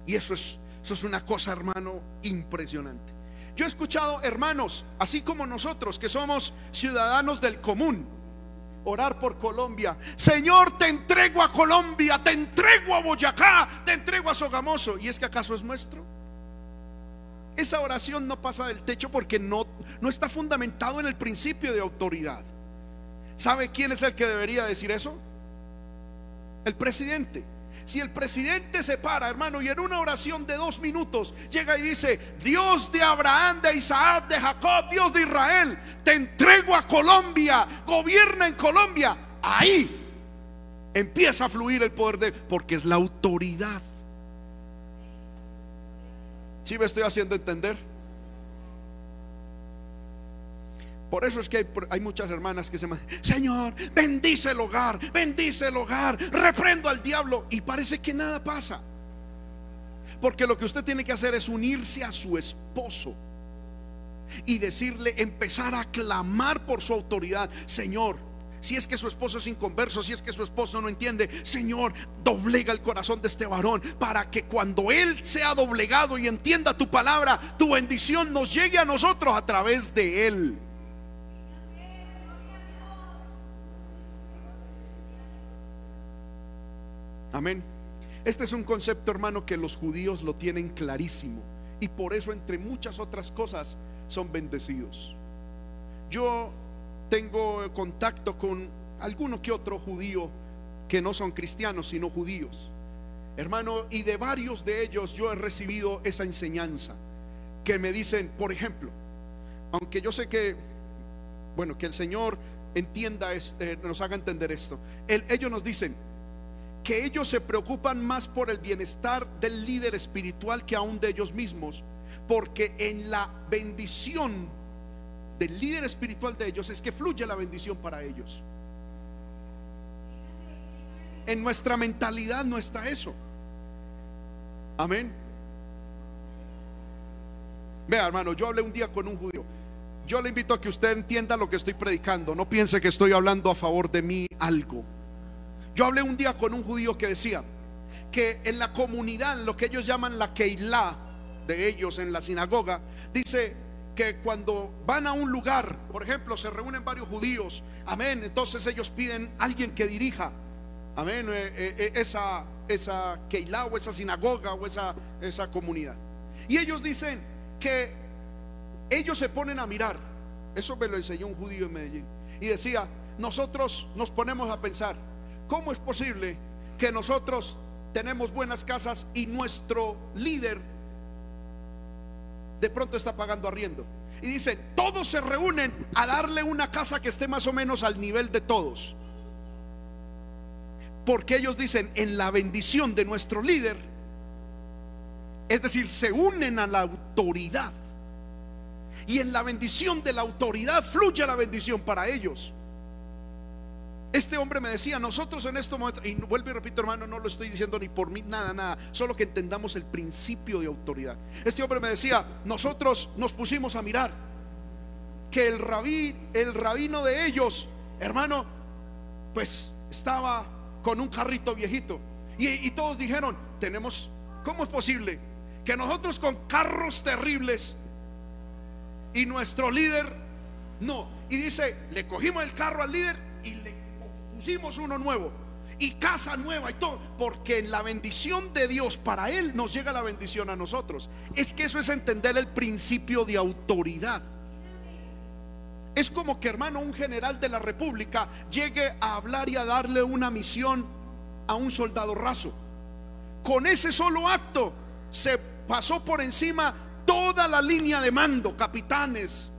Speaker 1: Y eso es, eso es una cosa, hermano, impresionante. Yo he escuchado hermanos, así como nosotros, que somos ciudadanos del común, orar por Colombia. Señor, te entrego a Colombia, te entrego a Boyacá, te entrego a Sogamoso. ¿Y es que acaso es nuestro? Esa oración no pasa del techo porque no, no está fundamentado en el principio de autoridad. ¿Sabe quién es el que debería decir eso? El presidente. Si el presidente se para, hermano, y en una oración de dos minutos llega y dice, Dios de Abraham, de Isaac, de Jacob, Dios de Israel, te entrego a Colombia, gobierna en Colombia, ahí empieza a fluir el poder de, porque es la autoridad. Si me estoy haciendo entender? Por eso es que hay, muchas hermanas que se llaman, Señor, bendice el hogar, bendice el hogar, reprendo al diablo. Y parece que nada pasa. Porque lo que usted tiene que hacer es unirse a su esposo y decirle, empezar a clamar por su autoridad. Señor, si es que su esposo es inconverso, si es que su esposo no entiende, Señor, doblega el corazón de este varón para que cuando él sea doblegado y entienda tu palabra, tu bendición nos llegue a nosotros a través de él. Amén. Este es un concepto, hermano, que los judíos lo tienen clarísimo y por eso, entre muchas otras cosas, son bendecidos. Yo tengo contacto con alguno que otro judío que no son cristianos, sino judíos. Hermano, y de varios de ellos yo he recibido esa enseñanza que me dicen, por ejemplo, aunque yo sé que, bueno, que el Señor entienda, este, nos haga entender esto. ellos nos dicen que ellos se preocupan más por el bienestar del líder espiritual que aún de ellos mismos, porque en la bendición del líder espiritual de ellos es que fluye la bendición para ellos. En nuestra mentalidad no está eso. Amén. Vea, hermano, yo hablé un día con un judío. Yo le invito a que usted entienda lo que estoy predicando. No piense que estoy hablando a favor de mí algo. Yo hablé un día con un judío que decía que en la comunidad, lo que ellos llaman la Keilah de ellos en la sinagoga, dice que cuando van a un lugar, por ejemplo, se reúnen varios judíos, amén, entonces ellos piden a alguien que dirija, amén, eh, eh, eh, esa, esa Keilah o esa sinagoga o esa, esa comunidad. Y ellos dicen que ellos se ponen a mirar, eso me lo enseñó un judío en Medellín, y decía, nosotros nos ponemos a pensar, ¿cómo es posible que nosotros tenemos buenas casas y nuestro líder de pronto está pagando arriendo. Y dice, todos se reúnen a darle una casa que esté más o menos al nivel de todos. Porque ellos dicen, en la bendición de nuestro líder, es decir, se unen a la autoridad. Y en la bendición de la autoridad fluye la bendición para ellos. Este hombre me decía, nosotros en este momento, y vuelvo y repito hermano, no lo estoy diciendo ni por mí, nada, nada, solo que entendamos el principio de autoridad. Este hombre me decía, nosotros nos pusimos a mirar que el rabí, el rabino de ellos, hermano, pues estaba con un carrito viejito. Y, y todos dijeron, tenemos, ¿cómo es posible que nosotros con carros terribles y nuestro líder no? Y dice, le cogimos el carro al líder y le pusimos uno nuevo y casa nueva y todo, porque en la bendición de Dios para Él nos llega la bendición a nosotros. Es que eso es entender el principio de autoridad. Es como que, hermano, un general de la República llegue a hablar y a darle una misión a un soldado raso. Con ese solo acto se pasó por encima toda la línea de mando, capitanes.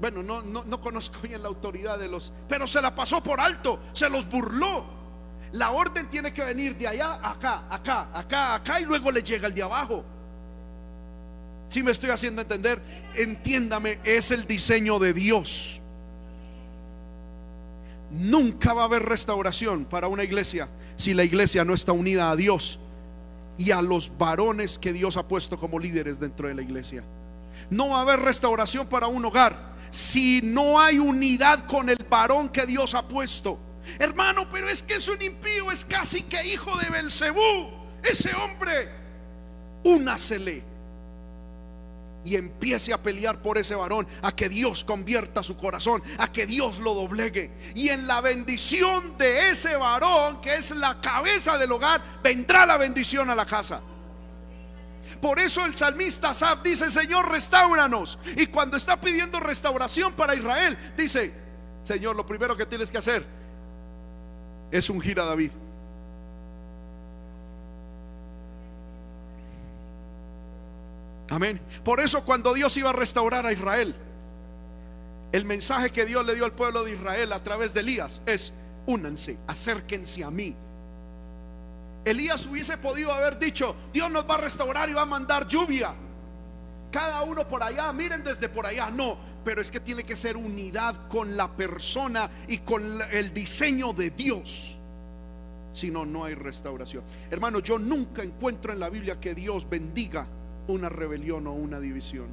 Speaker 1: Bueno, no, no, no conozco bien la autoridad de los, pero se la pasó por alto, se los burló. La orden tiene que venir de allá, acá, acá, acá, acá y luego le llega el de abajo. Si me estoy haciendo entender, entiéndame, es el diseño de Dios. Nunca va a haber restauración para una iglesia si la iglesia no está unida a Dios y a los varones que Dios ha puesto como líderes dentro de la iglesia. No va a haber restauración para un hogar si no hay unidad con el varón que Dios ha puesto. Hermano, pero es que es un impío, es casi que hijo de Belcebú. Ese hombre, únasele y empiece a pelear por ese varón, a que Dios convierta su corazón, a que Dios lo doblegue. Y en la bendición de ese varón, que es la cabeza del hogar, vendrá la bendición a la casa. Por eso el salmista Asaf dice, Señor, restauranos. Y cuando está pidiendo restauración para Israel, dice, Señor, lo primero que tienes que hacer es ungir a David. Amén. Por eso cuando Dios iba a restaurar a Israel, el mensaje que Dios le dio al pueblo de Israel a través de Elías es, únanse, acérquense a mí. Elías hubiese podido haber dicho, Dios nos va a restaurar y va a mandar lluvia. Cada uno por allá, miren desde por allá. No, pero es que tiene que ser unidad con la persona y con el diseño de Dios. Si no, no hay restauración. Hermano, yo nunca encuentro en la Biblia que Dios bendiga una rebelión o una división.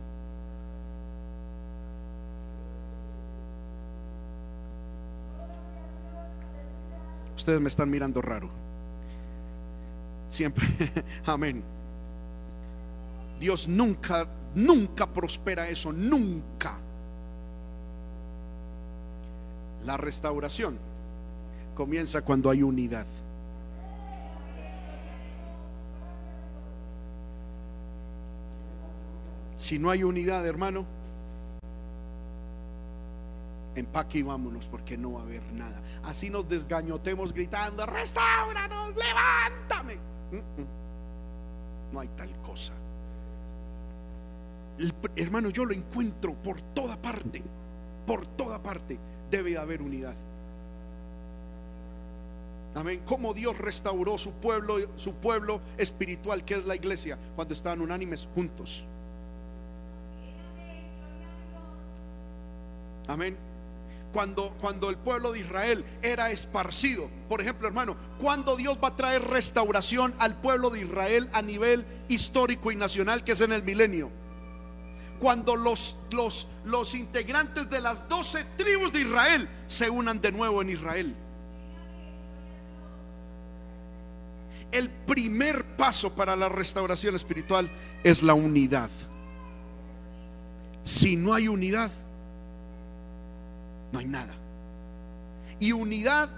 Speaker 1: Ustedes me están mirando raro. Siempre, amén. Dios nunca, nunca prospera eso, nunca. La restauración comienza cuando hay unidad. Si no hay unidad, hermano, empaque y vámonos porque no va a haber nada. Así nos desgañotemos gritando, restauranos, levántame. No hay tal cosa. hermano, yo lo encuentro por toda parte, por toda parte debe haber unidad. Amén. Como Dios restauró su pueblo, su pueblo espiritual, que es la iglesia, cuando estaban unánimes juntos. Amén. Cuando, cuando el pueblo de Israel era esparcido. Por ejemplo, hermano, cuando Dios va a traer restauración al pueblo de Israel a nivel histórico y nacional, que es en el milenio. Cuando los, los, los integrantes de las doce tribus de Israel se unan de nuevo en Israel. El primer paso para la restauración espiritual es la unidad. Si no hay unidad, no hay nada. Y unidad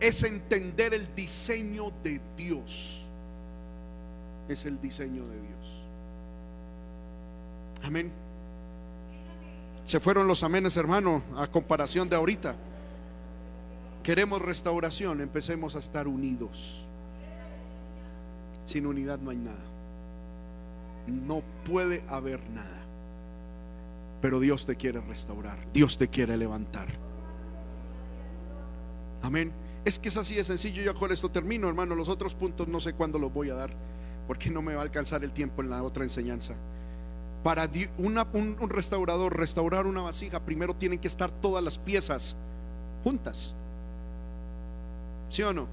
Speaker 1: es entender el diseño de Dios. Es el diseño de Dios. Amén. Se fueron los amenes, hermano, a comparación de ahorita. Queremos restauración, empecemos a estar unidos. Sin unidad no hay nada. No puede haber nada. Pero Dios te quiere restaurar, Dios te quiere levantar. Amén. Es que es así de sencillo. Yo con esto termino, hermano. Los otros puntos no sé cuándo los voy a dar, porque no me va a alcanzar el tiempo en la otra enseñanza. Para un, restaurador restaurar una vasija, primero tienen que estar todas las piezas juntas. ¿Sí o no?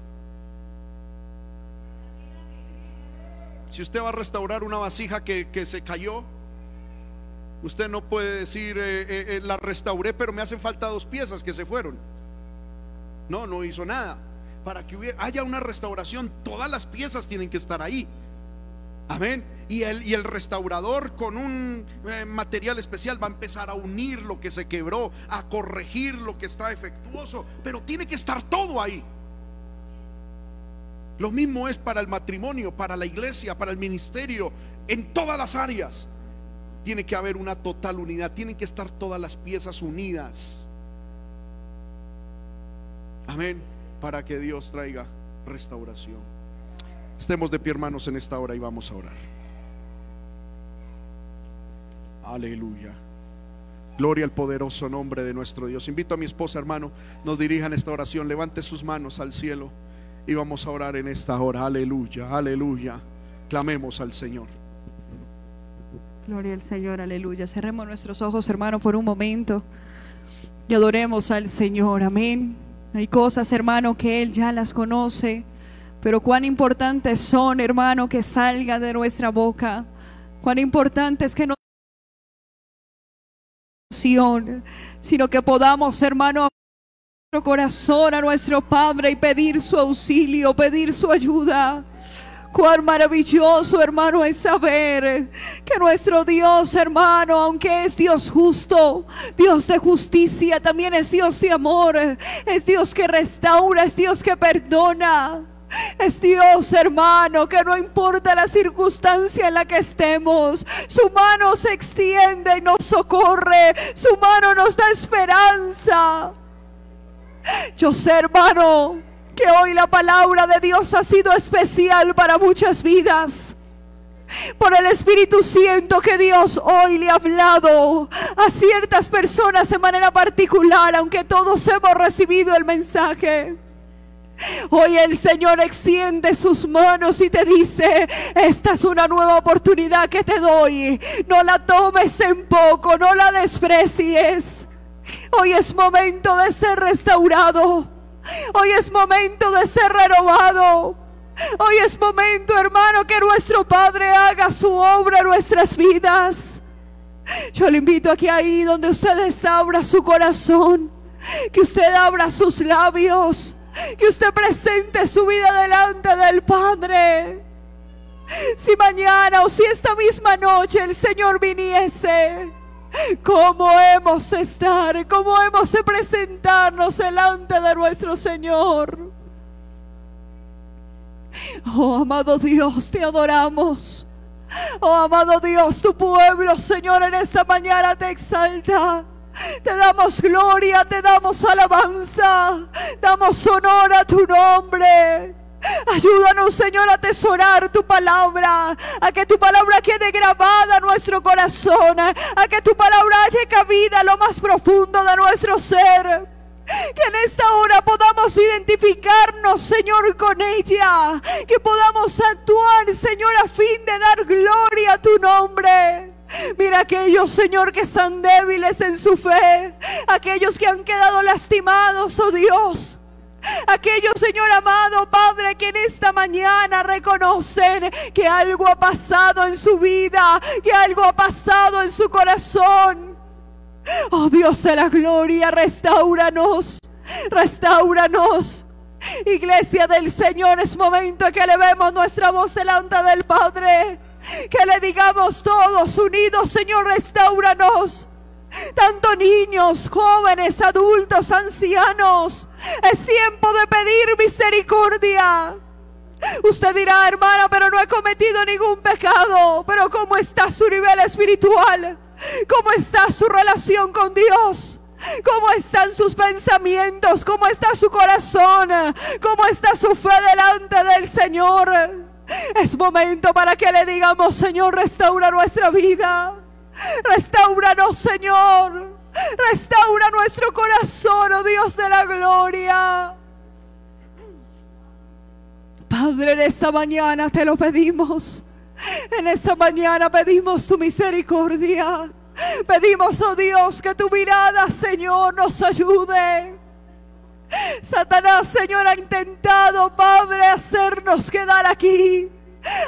Speaker 1: Si usted va a restaurar una vasija que se cayó, Usted no puede decir, eh, eh, eh, la restauré, pero me hacen falta dos piezas que se fueron. No, no hizo nada. Para que haya una restauración, todas las piezas tienen que estar ahí. Amén. Y el, y el restaurador con un material especial va a empezar a unir lo que se quebró, a corregir lo que está defectuoso, pero tiene que estar todo ahí. Lo mismo es para el matrimonio, para la iglesia, para el ministerio, en todas las áreas tiene que haber una total unidad, tienen que estar todas las piezas unidas. Amén, para que Dios traiga restauración. Estemos de pie, hermanos, en esta hora y vamos a orar. Aleluya. Gloria al poderoso nombre de nuestro Dios. Invito a mi esposa, hermano, nos dirijan esta oración. Levante sus manos al cielo y vamos a orar en esta hora. Aleluya, aleluya. Clamemos al Señor.
Speaker 2: Gloria al Señor, aleluya. Cerremos nuestros ojos, hermano, por un momento y adoremos al Señor. Amén. Hay cosas, hermano, que Él ya las conoce, pero cuán importantes son, hermano, que salga de nuestra boca. Cuán importante es que no sino que podamos, hermano, nuestro corazón a nuestro Padre y pedir su auxilio, pedir su ayuda. Cuán maravilloso, hermano, es saber que nuestro Dios, hermano, aunque es Dios justo, Dios de justicia, también es Dios de amor, es Dios que restaura, es Dios que perdona. Es Dios, hermano, que no importa la circunstancia en la que estemos, su mano se extiende y nos socorre, su mano nos da esperanza. Yo sé, hermano, que hoy la palabra de Dios ha sido especial para muchas vidas. Por el Espíritu siento que Dios hoy le ha hablado a ciertas personas de manera particular, aunque todos hemos recibido el mensaje. Hoy el Señor extiende sus manos y te dice, esta es una nueva oportunidad que te doy. No la tomes en poco, no la desprecies. Hoy es momento de ser restaurado. Hoy es momento de ser renovado. Hoy es momento, hermano, que nuestro Padre haga su obra en nuestras vidas. Yo le invito a que ahí donde ustedes abra su corazón, que usted abra sus labios que usted presente su vida delante del Padre. Si mañana o si esta misma noche el Señor viniese, ¿cómo hemos de estar? ¿Cómo hemos de presentarnos delante de nuestro Señor? Oh, amado Dios, te adoramos. Oh, amado Dios, tu pueblo, Señor, en esta mañana te exalta. Te damos gloria, te damos alabanza, damos honor a tu nombre. Ayúdanos, Señor, a atesorar tu palabra, a que tu palabra quede grabada en nuestro corazón, a que tu palabra haya cabida a lo más profundo de nuestro ser. Que en esta hora podamos identificarnos, Señor, con ella. Que podamos actuar, Señor, a fin de dar gloria a tu nombre. Mira aquellos, Señor, que están débiles en su fe. Aquellos que han quedado lastimados, oh Dios. Aquellos, Señor amado Padre, que en esta mañana reconocen que algo ha pasado en su vida, que algo ha pasado en su corazón. Oh Dios de la gloria, restauranos, restauranos. Iglesia del Señor, es momento que elevemos nuestra voz delante del Padre. Que le digamos todos unidos, Señor, restauranos. Tanto niños, jóvenes, adultos, ancianos. Es tiempo de pedir misericordia. Usted dirá, hermana, pero no he cometido ningún pecado. Pero ¿cómo está su nivel espiritual? ¿Cómo está su relación con Dios? ¿Cómo están sus pensamientos? ¿Cómo está su corazón? ¿Cómo está su fe delante del Señor? Es momento para que le digamos, Señor, restaura nuestra vida. Restauranos, Señor. Restaura nuestro corazón, oh Dios de la gloria. Padre, en esta mañana te lo pedimos. En esta mañana pedimos tu misericordia. Pedimos, oh Dios, que tu mirada, Señor, nos ayude. Satanás, Señor, ha intentado, Padre, hacernos quedar aquí.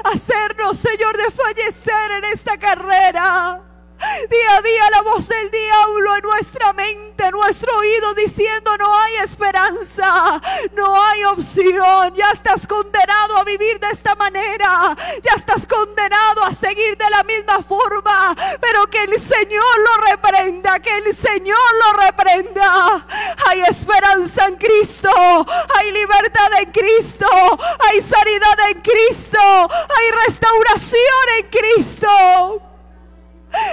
Speaker 2: Hacernos, Señor, de fallecer en esta carrera. Día a día la voz del diablo en nuestra mente, en nuestro oído, diciendo no hay esperanza, no hay opción, ya estás condenado a vivir de esta manera, ya estás condenado a seguir de la misma forma, pero que el Señor lo reprenda, que el Señor lo reprenda. Hay esperanza en Cristo, hay libertad en Cristo, hay sanidad en Cristo, hay restauración en Cristo.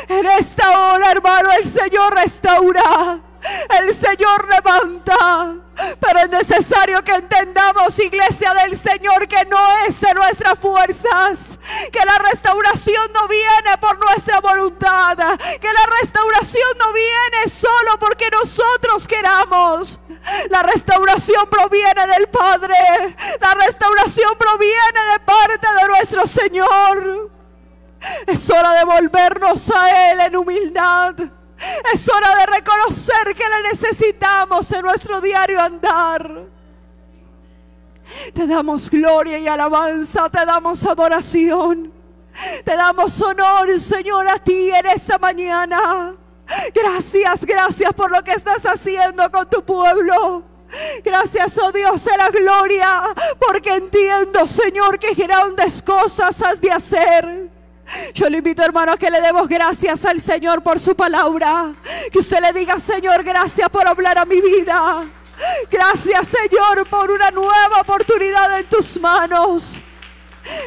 Speaker 2: En esta hora, hermano, el Señor restaura. El Señor levanta. Pero es necesario que entendamos, iglesia del Señor, que no es en nuestras fuerzas. Que la restauración no viene por nuestra voluntad. Que la restauración no viene solo porque nosotros queramos. La restauración proviene del Padre. La restauración proviene de parte de nuestro Señor. Es hora de volvernos a Él en humildad. Es hora de reconocer que le necesitamos en nuestro diario andar. Te damos gloria y alabanza, te damos adoración. Te damos honor, Señor, a ti en esta mañana. Gracias, gracias por lo que estás haciendo con tu pueblo. Gracias, oh Dios de la gloria, porque entiendo, Señor, que grandes cosas has de hacer. Yo le invito, hermano, a que le demos gracias al Señor por su palabra. Que usted le diga, Señor, gracias por hablar a mi vida. Gracias, Señor, por una nueva oportunidad en tus manos.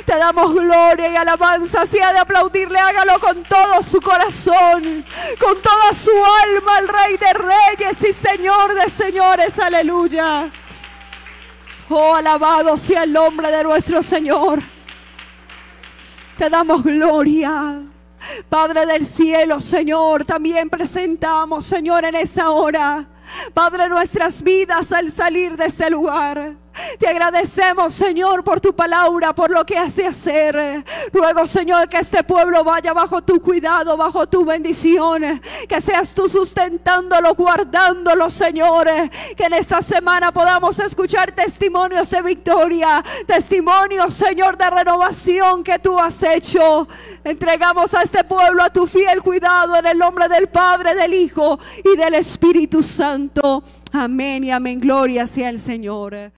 Speaker 2: Te damos gloria y alabanza. Si ha de aplaudirle, hágalo con todo su corazón, con toda su alma, el Rey de Reyes y Señor de Señores. Aleluya. Oh, alabado sea el nombre de nuestro Señor. Te damos gloria. Padre del cielo, Señor, también presentamos, Señor, en esa hora, Padre, nuestras vidas al salir de ese lugar. Te agradecemos, Señor, por tu palabra, por lo que has de hacer. Ruego, Señor, que este pueblo vaya bajo tu cuidado, bajo tu bendición. Que seas tú sustentándolo, guardándolo, Señor. Que en esta semana podamos escuchar testimonios de victoria, testimonios, Señor, de renovación que tú has hecho. Entregamos a este pueblo a tu fiel cuidado en el nombre del Padre, del Hijo y del Espíritu Santo. Amén y amén. Gloria sea el Señor.